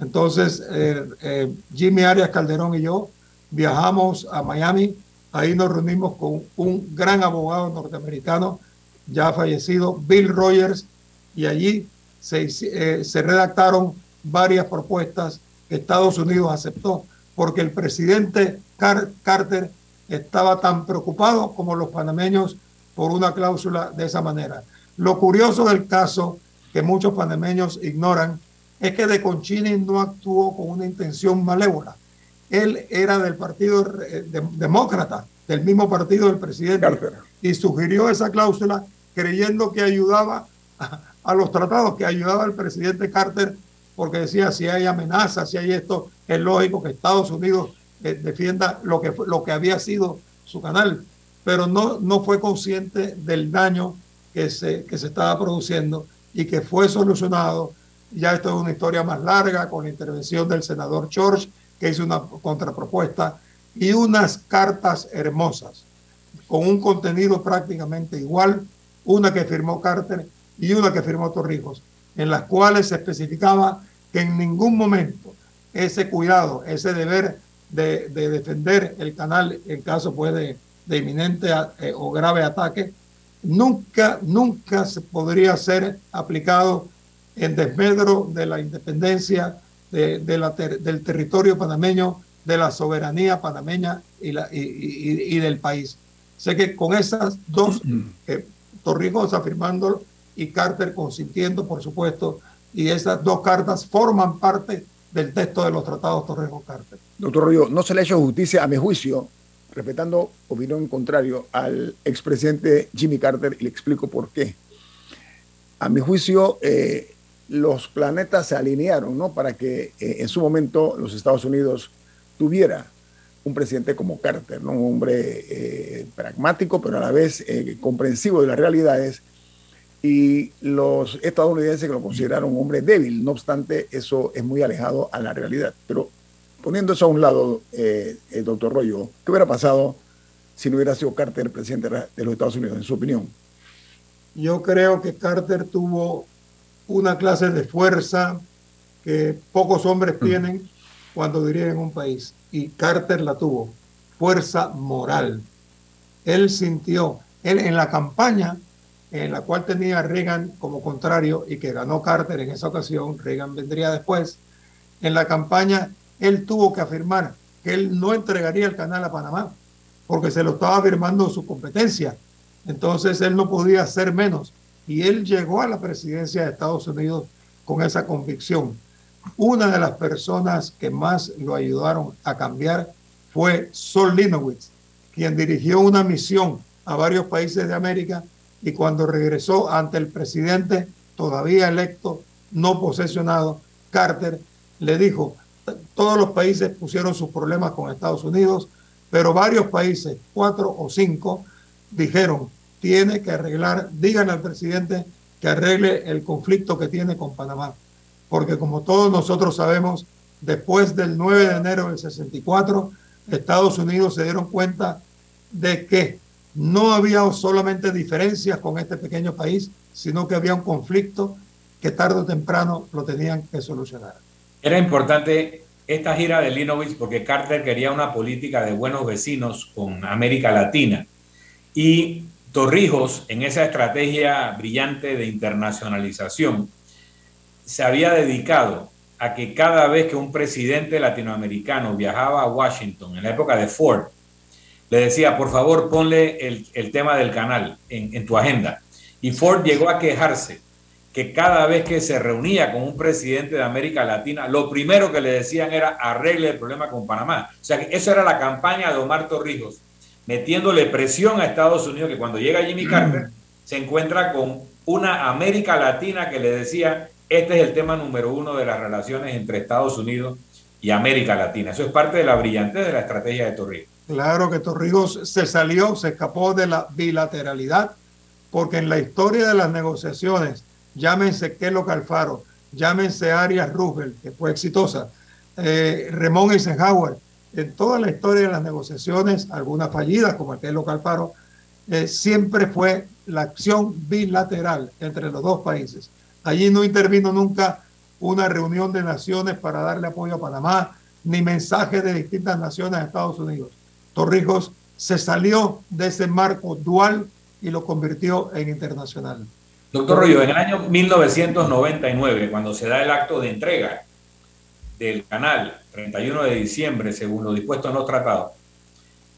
Entonces, eh, eh, Jimmy Arias Calderón y yo viajamos a Miami, ahí nos reunimos con un gran abogado norteamericano ya fallecido, Bill Rogers, y allí se, eh, se redactaron varias propuestas que Estados Unidos aceptó, porque el presidente Carter estaba tan preocupado como los panameños por una cláusula de esa manera. Lo curioso del caso, que muchos panameños ignoran, es que De Conchini no actuó con una intención malévola. Él era del Partido eh, Demócrata, del mismo partido del presidente, y sugirió esa cláusula creyendo que ayudaba a, los tratados, que ayudaba al presidente Carter, porque decía, si hay amenazas, si hay esto, es lógico que Estados Unidos eh, defienda lo que, lo que había sido su canal, pero no, no fue consciente del daño que se, que se estaba produciendo y que fue solucionado. Ya esto es una historia más larga con la intervención del senador George, que hizo una contrapropuesta, y unas cartas hermosas, con un contenido prácticamente igual, una que firmó Carter y una que firmó Torrijos, en las cuales se especificaba que en ningún momento ese cuidado, ese deber de, defender el canal en caso pues, de, inminente eh, o grave ataque, nunca, nunca se podría ser aplicado en desmedro de la independencia de, la del territorio panameño, de la soberanía panameña y, la, y, del país. Sé que con esas dos, eh, Torrijos afirmándolo y Carter consintiendo, por supuesto, y esas dos cartas forman parte del texto de los tratados Torrijos-Carter. Doctor Río, no se le ha hecho justicia, a mi juicio, respetando opinión contrario al expresidente Jimmy Carter, y le explico por qué. A mi juicio, eh, los planetas se alinearon ¿no? para que eh, en su momento los Estados Unidos tuviera un presidente como Carter, ¿no? un hombre eh, pragmático, pero a la vez comprensivo de las realidades, y los estadounidenses que lo consideraron un hombre débil. No obstante, eso es muy alejado a la realidad. Pero poniendo eso a un lado, el doctor Rollo, ¿qué hubiera pasado si no hubiera sido Carter presidente de los Estados Unidos, en su opinión? Yo creo que Carter tuvo una clase de fuerza que pocos hombres mm. tienen cuando dirigen un país. Y Carter la tuvo, fuerza moral. Él sintió, él en la campaña en la cual tenía Reagan como contrario y que ganó Carter en esa ocasión, Reagan vendría después, en la campaña él tuvo que afirmar que él no entregaría el canal a Panamá, porque se lo estaba afirmando su competencia. Entonces él no podía hacer menos y él llegó a la presidencia de Estados Unidos con esa convicción. Una de las personas que más lo ayudaron a cambiar fue Sol Linowitz, quien dirigió una misión a varios países de América y cuando regresó ante el presidente todavía electo, no posesionado, Carter, le dijo, todos los países pusieron sus problemas con Estados Unidos, pero varios países, cuatro o cinco, dijeron, tiene que arreglar, digan al presidente que arregle el conflicto que tiene con Panamá. Porque como todos nosotros sabemos, después del 9 de enero del 64, Estados Unidos se dieron cuenta de que no había solamente diferencias con este pequeño país, sino que había un conflicto que tarde o temprano lo tenían que solucionar. Era importante esta gira de Linovich porque Carter quería una política de buenos vecinos con América Latina. Y Torrijos, en esa estrategia brillante de internacionalización, se había dedicado a que cada vez que un presidente latinoamericano viajaba a Washington, en la época de Ford, le decía, por favor, ponle el, tema del canal en, en tu agenda. Y Ford llegó a quejarse que cada vez que se reunía con un presidente de América Latina, lo primero que le decían era arregle el problema con Panamá. O sea, que esa era la campaña de Omar Torrijos metiéndole presión a Estados Unidos, que cuando llega Jimmy mm. Carter se encuentra con una América Latina que le decía, este es el tema número uno de las relaciones entre Estados Unidos y América Latina. Eso es parte de la brillantez de la estrategia de Torrijos. Claro que Torrijos se salió, se escapó de la bilateralidad, porque en la historia de las negociaciones, llámense Kelo Calfaro, llámense Arias Roosevelt, que fue exitosa, eh, Ramón Eisenhower, en toda la historia de las negociaciones, algunas fallidas como el local paro, eh, siempre fue la acción bilateral entre los dos países. Allí no intervino nunca una reunión de naciones para darle apoyo a Panamá, ni mensajes de distintas naciones a Estados Unidos. Torrijos se salió de ese marco dual y lo convirtió en internacional. Doctor Rollo, en el año 1999, cuando se da el acto de entrega del canal, 31 de diciembre, según lo dispuesto en los tratados,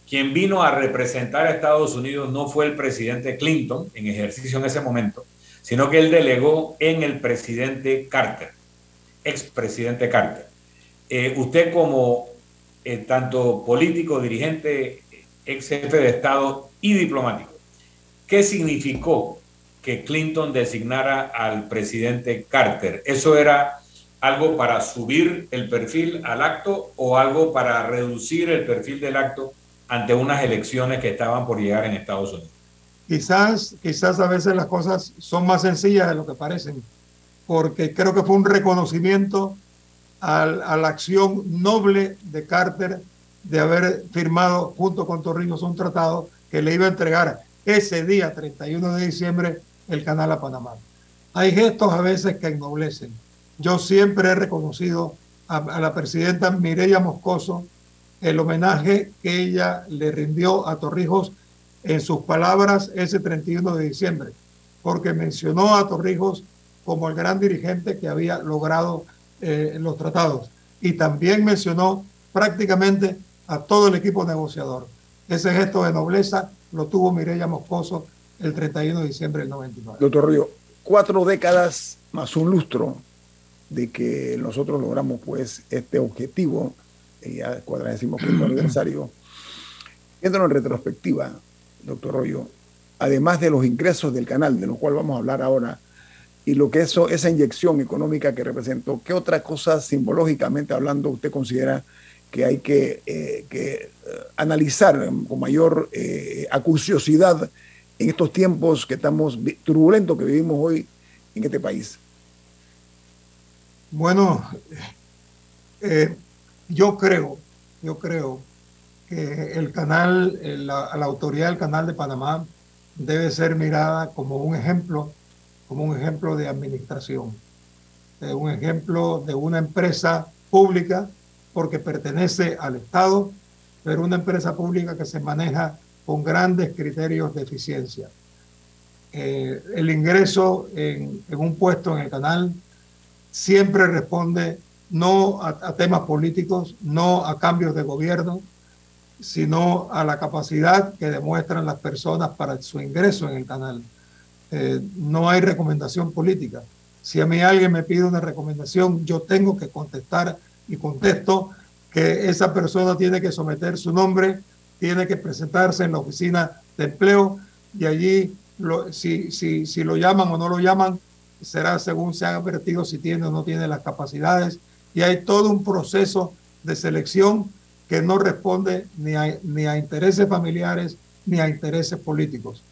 quien vino a representar a Estados Unidos no fue el presidente Clinton en ejercicio en ese momento, sino que él delegó en el presidente Carter, expresidente Carter. Eh, usted como eh, tanto político, dirigente, ex jefe de Estado y diplomático, ¿qué significó que Clinton designara al presidente Carter? ¿Eso era algo para subir el perfil al acto o algo para reducir el perfil del acto ante unas elecciones que estaban por llegar en Estados Unidos? Quizás, quizás a veces las cosas son más sencillas de lo que parecen, porque creo que fue un reconocimiento a, la acción noble de Carter de haber firmado junto con Torrijos un tratado que le iba a entregar ese día, 31 de diciembre, el canal a Panamá. Hay gestos a veces que ennoblecen. Yo siempre he reconocido a, a la presidenta Mireya Moscoso el homenaje que ella le rindió a Torrijos en sus palabras ese 31 de diciembre, porque mencionó a Torrijos como el gran dirigente que había logrado eh, los tratados. Y también mencionó prácticamente a todo el equipo negociador. Ese gesto de nobleza lo tuvo Mireya Moscoso el 31 de diciembre del 99. Doctor Río, cuatro décadas más un lustro de que nosotros logramos pues este objetivo, eh, ya cuadragésimo quinto aniversario. Viéndolo en retrospectiva, doctor Rollo, además de los ingresos del canal, de lo cual vamos a hablar ahora, y lo que eso, esa inyección económica que representó, ¿qué otra cosa simbológicamente hablando usted considera que hay que, eh, eh, analizar con mayor eh, acuciosidad en estos tiempos que estamos turbulentos que vivimos hoy en este país? Bueno, yo creo, yo creo que el canal, la, la autoridad del canal de Panamá debe ser mirada como un ejemplo como un ejemplo de administración, de un ejemplo de una empresa pública porque pertenece al Estado, pero una empresa pública que se maneja con grandes criterios de eficiencia. Eh, el ingreso en, un puesto en el canal siempre responde no a, temas políticos, no a cambios de gobierno, sino a la capacidad que demuestran las personas para su ingreso en el canal. Eh, no hay recomendación política. Si a mí alguien me pide una recomendación, yo tengo que contestar y contesto que esa persona tiene que someter su nombre, tiene que presentarse en la oficina de empleo y allí si, si, si lo llaman o no lo llaman, será según se ha advertido si tiene o no tiene las capacidades. Y hay todo un proceso de selección que no responde ni a intereses familiares ni a intereses políticos.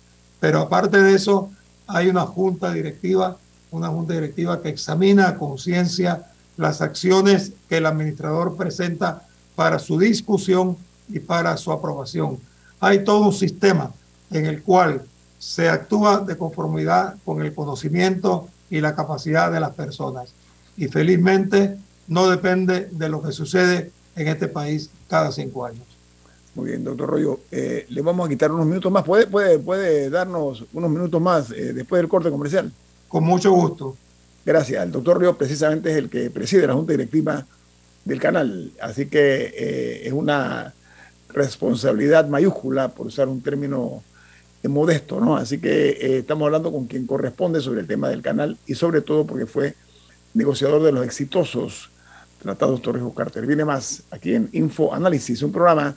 Pero aparte de eso, hay una junta directiva, una junta directiva que examina a conciencia las acciones que el administrador presenta para su discusión y para su aprobación. Hay todo un sistema en el cual se actúa de conformidad con el conocimiento y la capacidad de las personas. Y felizmente no depende de lo que sucede en este país cada cinco años. Muy bien, doctor Rollo. Eh, le vamos a quitar unos minutos más. ¿Puede, puede, puede darnos unos minutos más eh, después del corte comercial? Con mucho gusto. Gracias. El doctor Río precisamente es el que preside la Junta Directiva del canal. Así que eh, es una responsabilidad mayúscula, por usar un término modesto, ¿no? Así que estamos hablando con quien corresponde sobre el tema del canal y sobre todo porque fue negociador de los exitosos tratados Torrijos Carter. Viene más aquí en Info Análisis, un programa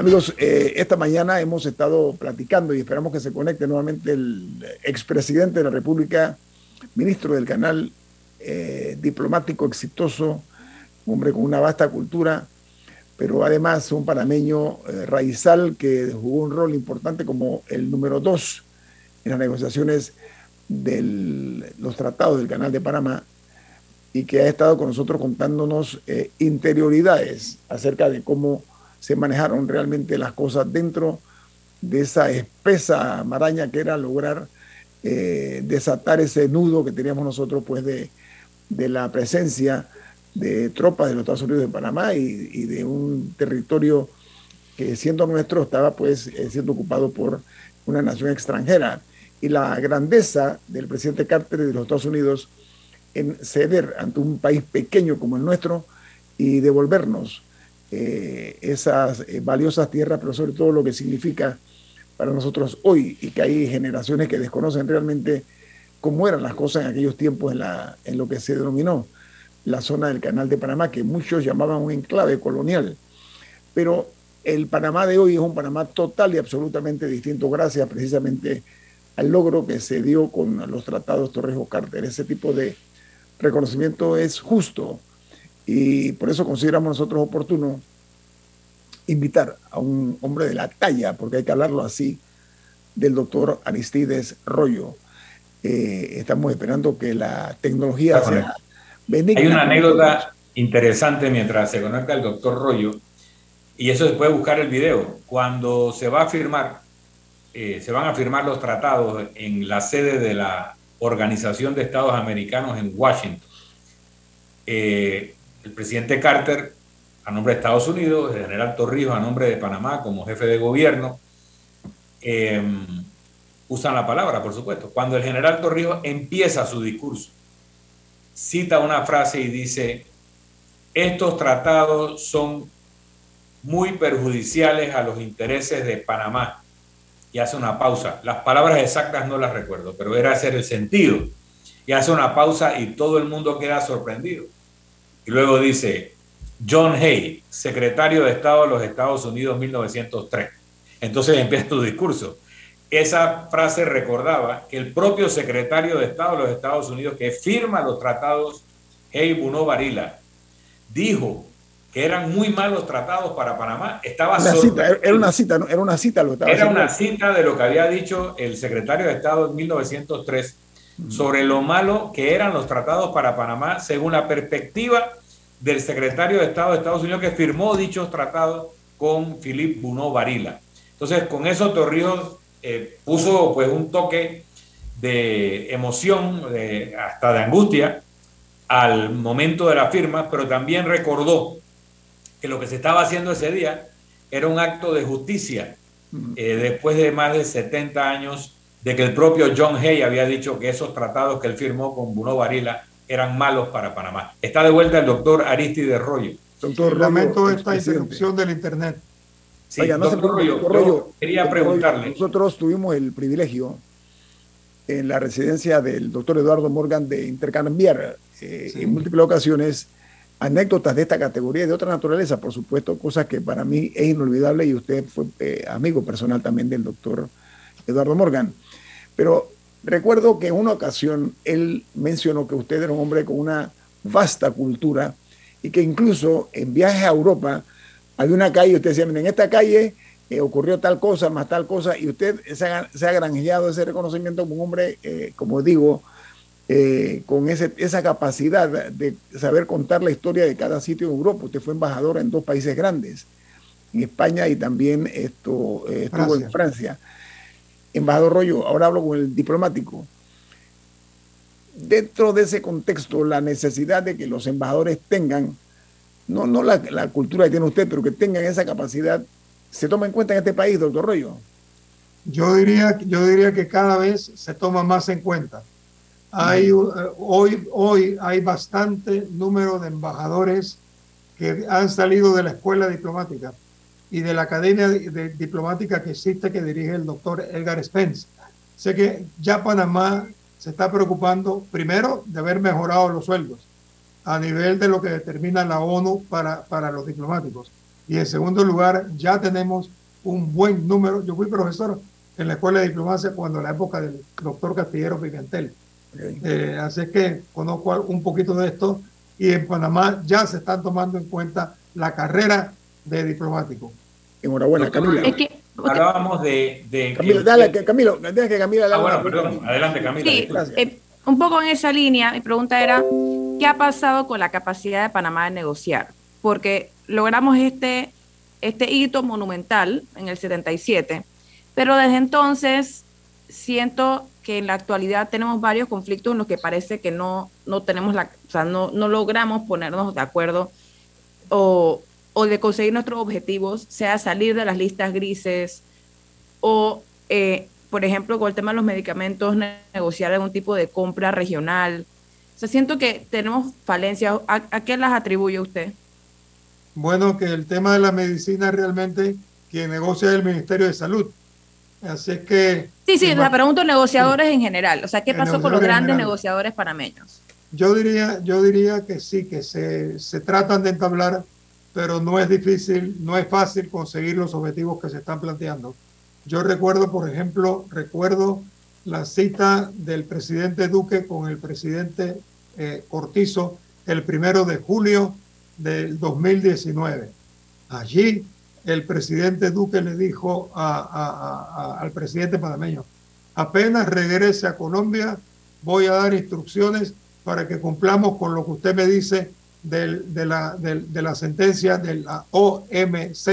Amigos, eh, esta mañana hemos estado platicando y esperamos que se conecte nuevamente el expresidente de la República, ministro del canal, eh, diplomático exitoso, hombre con una vasta cultura, pero además un panameño eh, raizal que jugó un rol importante como el número dos en las negociaciones de los tratados del canal de Panamá y que ha estado con nosotros contándonos interioridades acerca de cómo se manejaron realmente las cosas dentro de esa espesa maraña que era lograr eh, desatar ese nudo que teníamos nosotros pues de, la presencia de tropas de los Estados Unidos de Panamá y, de un territorio que siendo nuestro estaba pues eh, siendo ocupado por una nación extranjera. Y la grandeza del presidente Carter de los Estados Unidos en ceder ante un país pequeño como el nuestro y devolvernos eh, esas eh, valiosas tierras, pero sobre todo lo que significa para nosotros hoy y que hay generaciones que desconocen realmente cómo eran las cosas en aquellos tiempos en, lo que se denominó la zona del Canal de Panamá, que muchos llamaban un enclave colonial. Pero el Panamá de hoy es un Panamá total y absolutamente distinto gracias precisamente al logro que se dio con los tratados Torrijos-Carter. Ese tipo de reconocimiento es justo y por eso consideramos nosotros oportuno invitar a un hombre de la talla, porque hay que hablarlo así, del doctor Aristides Rollo. Eh, estamos esperando que la tecnología sea benigna. Hay una anécdota interesante mientras se conecta el doctor Rollo, y eso se puede buscar el video. Cuando se va a firmar, eh, se van a firmar los tratados en la sede de la Organización de Estados Americanos en Washington. Eh, el presidente Carter a nombre de Estados Unidos, el general Torrijos a nombre de Panamá como jefe de gobierno, em, usan la palabra, por supuesto. Cuando el general Torrijos empieza su discurso, cita una frase y dice, estos tratados son muy perjudiciales a los intereses de Panamá. Y hace una pausa. Las palabras exactas no las recuerdo, pero era hacer el sentido. Y hace una pausa y todo el mundo queda sorprendido. Y luego dice, John Hay, secretario de Estado de los Estados Unidos 1903. Entonces empieza tu discurso. Esa frase recordaba que el propio secretario de Estado de los Estados Unidos que firma los tratados, Hay Buno Varila, dijo que eran muy malos tratados para Panamá. Estaba una cita, era una cita, era una cita lo Era una cita de lo que había dicho el secretario de Estado en 1903 sobre lo malo que eran los tratados para Panamá según la perspectiva del secretario de Estado de Estados Unidos que firmó dichos tratados con Philip Bunó Varila. Entonces, con eso Torrijos eh, puso pues un toque de emoción, hasta de angustia, al momento de la firma, pero también recordó que lo que se estaba haciendo ese día era un acto de justicia, eh, después de más de 70 años de que el propio John Hay había dicho que esos tratados que él firmó con Bruno Varela eran malos para Panamá. Está de vuelta el doctor Aristide Rollo. Doctor Lamento esta interrupción del Internet. Sí, doctor Rollo, quería preguntarle. nosotros tuvimos el privilegio en la residencia del doctor Eduardo Morgan de intercambiar eh, en múltiples ocasiones anécdotas de esta categoría y de otra naturaleza, por supuesto, cosas que para mí es inolvidable y usted fue eh, amigo personal también del doctor Eduardo Morgan. Pero recuerdo que en una ocasión él mencionó que usted era un hombre con una vasta cultura y que incluso en viajes a Europa había una calle, usted decía, en esta calle eh, ocurrió tal cosa, más tal cosa, y usted se ha, se ha granjeado ese reconocimiento como un hombre, eh, como digo, eh, con ese, esa capacidad de saber contar la historia de cada sitio en Europa. Usted fue embajador en dos países grandes, en España y también esto, estuvo en Francia. Embajador Rollo, ahora hablo con el diplomático. Dentro de ese contexto, la necesidad de que los embajadores tengan, no, no la, la cultura que tiene usted, pero que tengan esa capacidad, se toma en cuenta en este país, doctor Rollo. Yo diría, yo diría que cada vez se toma más en cuenta. Hay, eh, hoy, hoy hay bastante número de embajadores que han salido de la escuela diplomática y de la academia de, diplomática que existe que dirige el doctor Edgar Spence. Sé que ya Panamá se está preocupando primero de haber mejorado los sueldos a nivel de lo que determina la ONU para, para los diplomáticos. Y en segundo lugar, ya tenemos un buen número. Yo fui profesor en la Escuela de Diplomacia cuando en la época del doctor Castillero Pimentel. Eh, así que conozco un poquito de esto y en Panamá ya se están tomando en cuenta la carrera de diplomático. Enhorabuena, Camila. Es que, Hablábamos de... de Camilo, dale, que, Camilo, deja que Camila Ah, bueno, perdón, adelante Camila. Sí, eh, un poco en esa línea, mi pregunta era, ¿qué ha pasado con la capacidad de Panamá de negociar? Porque logramos este, este hito monumental en el 77, pero desde entonces siento que en la actualidad tenemos varios conflictos en los que parece que no, no tenemos la, o sea, no, no logramos ponernos de acuerdo o, o de conseguir nuestros objetivos, sea salir de las listas grises o, eh, por ejemplo, con el tema de los medicamentos, negociar algún tipo de compra regional. O sea, siento que tenemos falencias. ¿A, a qué las atribuye usted? Bueno, que el tema de la medicina realmente quien negocia es el Ministerio de Salud. Así es que... Sí, sí, la pregunto negociadores sí. en general. O sea, ¿qué pasó con los grandes negociadores panameños? Yo diría, yo diría que sí, que se, se tratan de entablar, pero no es difícil, no es fácil conseguir los objetivos que se están planteando. Yo recuerdo, por ejemplo, recuerdo la cita del presidente Duque con el presidente eh, Cortizo el primero de julio del 2019. Allí el presidente Duque le dijo a, al presidente panameño, apenas regrese a Colombia, voy a dar instrucciones para que cumplamos con lo que usted me dice del, de, la, de, de, la sentencia de la OMC,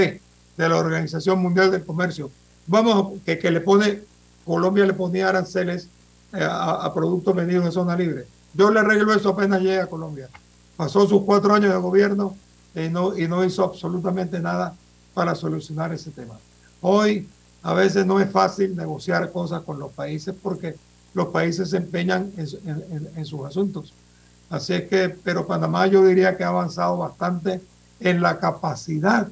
de la Organización Mundial del Comercio. Vamos, que, que le pone, Colombia le ponía aranceles eh, a, productos vendidos en zona libre. Yo le arreglo eso apenas llegue a Colombia. Pasó sus cuatro años de gobierno y no, y no hizo absolutamente nada para solucionar ese tema. Hoy a veces no es fácil negociar cosas con los países porque los países se empeñan en, en, en, sus asuntos. Así es que, pero Panamá yo diría que ha avanzado bastante en la capacidad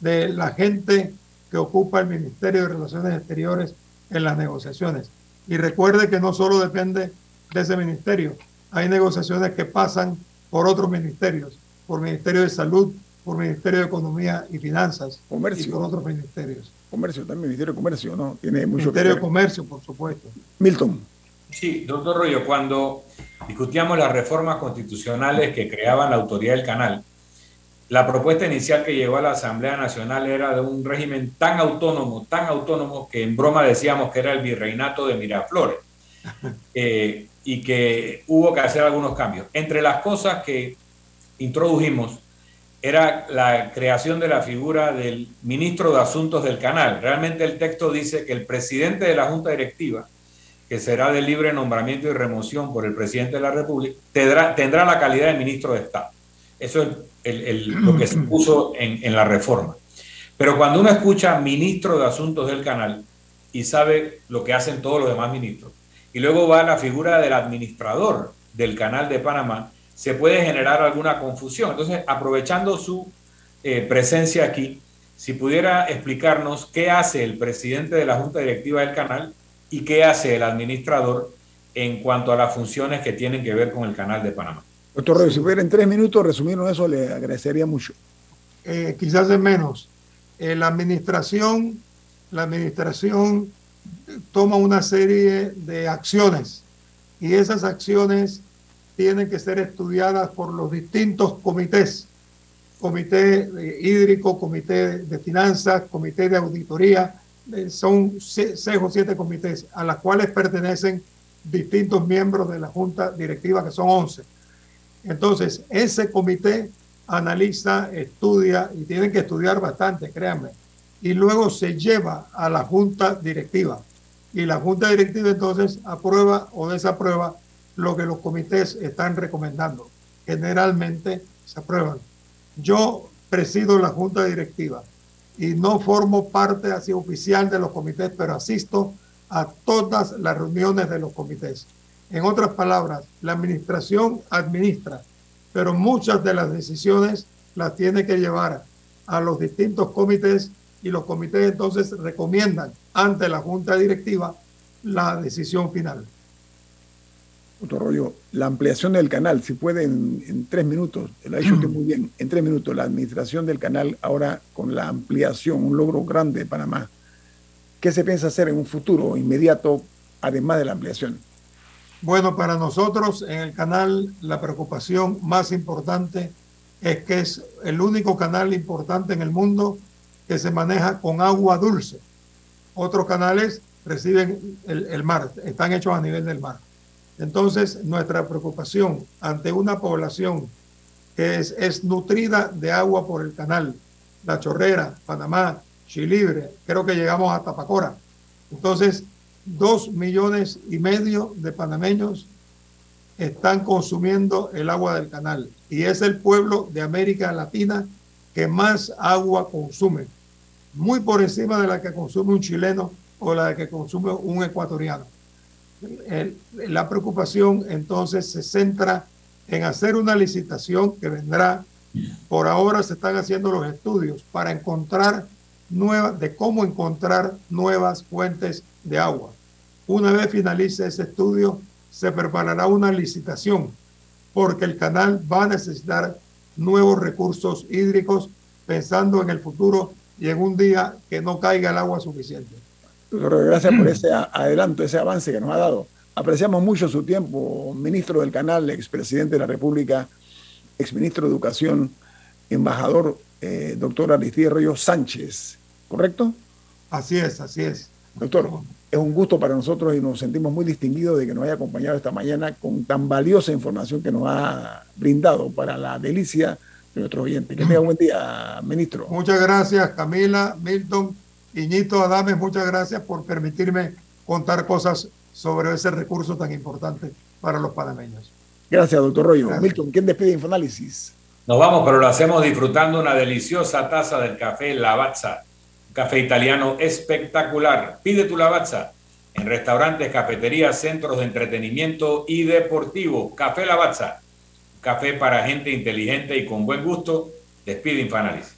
de la gente que ocupa el Ministerio de Relaciones Exteriores en las negociaciones. Y recuerde que no solo depende de ese ministerio, hay negociaciones que pasan por otros ministerios, por Ministerio de Salud, por Ministerio de Economía y Finanzas, Comercio. y por otros ministerios. Comercio también, Ministerio de Comercio, ¿no? Tiene mucho Ministerio de Comercio, por supuesto. Milton. Sí, doctor Rollo, cuando discutíamos las reformas constitucionales que creaban la autoridad del canal, la propuesta inicial que llegó a la Asamblea Nacional era de un régimen tan autónomo, tan autónomo, que en broma decíamos que era el virreinato de Miraflores, eh, y que hubo que hacer algunos cambios. Entre las cosas que introdujimos era la creación de la figura del ministro de Asuntos del Canal. Realmente el texto dice que el presidente de la Junta Directiva, que será de libre nombramiento y remoción por el presidente de la República, tendrá, tendrá la calidad de ministro de Estado. Eso es el, el, lo que se puso en, en, la reforma. Pero cuando uno escucha ministro de Asuntos del Canal, y sabe lo que hacen todos los demás ministros. Y luego va la figura del administrador del canal de Panamá, se puede generar alguna confusión. Entonces, aprovechando su eh, presencia aquí, si pudiera explicarnos qué hace el presidente de la Junta Directiva del canal y qué hace el administrador en cuanto a las funciones que tienen que ver con el canal de Panamá. Doctor Reyes, si pudiera en tres minutos resumirnos eso, le agradecería mucho. Eh, quizás en menos. Eh, la administración, la administración toma una serie de acciones y esas acciones tienen que ser estudiadas por los distintos comités, comité hídrico, comité de finanzas, comité de auditoría, eh, son seis o siete comités a las cuales pertenecen distintos miembros de la junta directiva, que son 11. Entonces, ese comité analiza, estudia y tienen que estudiar bastante, créanme, y luego se lleva a la junta directiva. Y la junta directiva entonces aprueba o desaprueba lo que los comités están recomendando. Generalmente se aprueban. Yo presido la junta directiva y no formo parte así oficial de los comités, pero asisto a todas las reuniones de los comités. En otras palabras, la administración administra, pero muchas de las decisiones las tiene que llevar a los distintos comités y los comités entonces recomiendan ante la junta directiva la decisión final. Otro rollo, la ampliación del canal, si puede en, tres minutos, lo ha dicho usted muy bien, en tres minutos, la administración del canal ahora con la ampliación, un logro grande de Panamá. ¿Qué se piensa hacer en un futuro inmediato, además de la ampliación? Bueno, para nosotros en el canal la preocupación más importante es que es el único canal importante en el mundo que se maneja con agua dulce. Otros canales reciben el, el mar, están hechos a nivel del mar. Entonces, nuestra preocupación ante una población que es, nutrida de agua por el canal, La Chorrera, Panamá, Chilibre, creo que llegamos a Tapacora. Entonces, dos millones y medio de panameños están consumiendo el agua del canal y es el pueblo de América Latina que más agua consume, muy por encima de la que consume un chileno o la que consume un ecuatoriano. La preocupación entonces se centra en hacer una licitación que vendrá. Por ahora se están haciendo los estudios para encontrar nuevas, de cómo encontrar nuevas fuentes de agua. Una vez finalice ese estudio, se preparará una licitación porque el canal va a necesitar nuevos recursos hídricos pensando en el futuro y en un día que no caiga el agua suficiente. Gracias por ese adelanto, ese avance que nos ha dado. Apreciamos mucho su tiempo, ministro del canal, expresidente de la República, exministro de Educación, embajador eh, doctor Aristide Ríos Sánchez, ¿correcto? Así es, así es. Doctor, es un gusto para nosotros y nos sentimos muy distinguidos de que nos haya acompañado esta mañana con tan valiosa información que nos ha brindado para la delicia de nuestros oyentes. Que tenga un buen día, ministro. Muchas gracias, Camila, Milton, Iñito, Adames, muchas gracias por permitirme contar cosas sobre ese recurso tan importante para los panameños. Gracias, doctor Rollo. Milton, ¿quién despide Infoanálisis? Nos vamos, pero lo hacemos disfrutando una deliciosa taza del café Lavazza Café italiano espectacular. Pide tu lavazza en restaurantes, cafeterías, centros de entretenimiento y deportivo. Café Lavazza. Café para gente inteligente y con buen gusto. Despide Infoanálisis.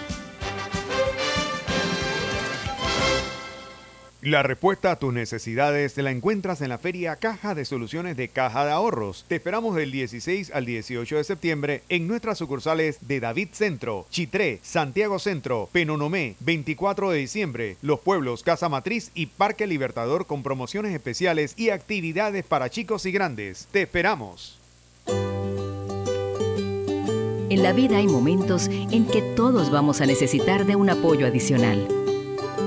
La respuesta a tus necesidades la encuentras en la feria Caja de Soluciones de Caja de Ahorros. Te esperamos del 16 al 18 de septiembre en nuestras sucursales de David Centro, Chitré, Santiago Centro, Penonomé, 24 de diciembre, Los Pueblos, Casa Matriz y Parque Libertador con promociones especiales y actividades para chicos y grandes. Te esperamos. En la vida hay momentos en que todos vamos a necesitar de un apoyo adicional.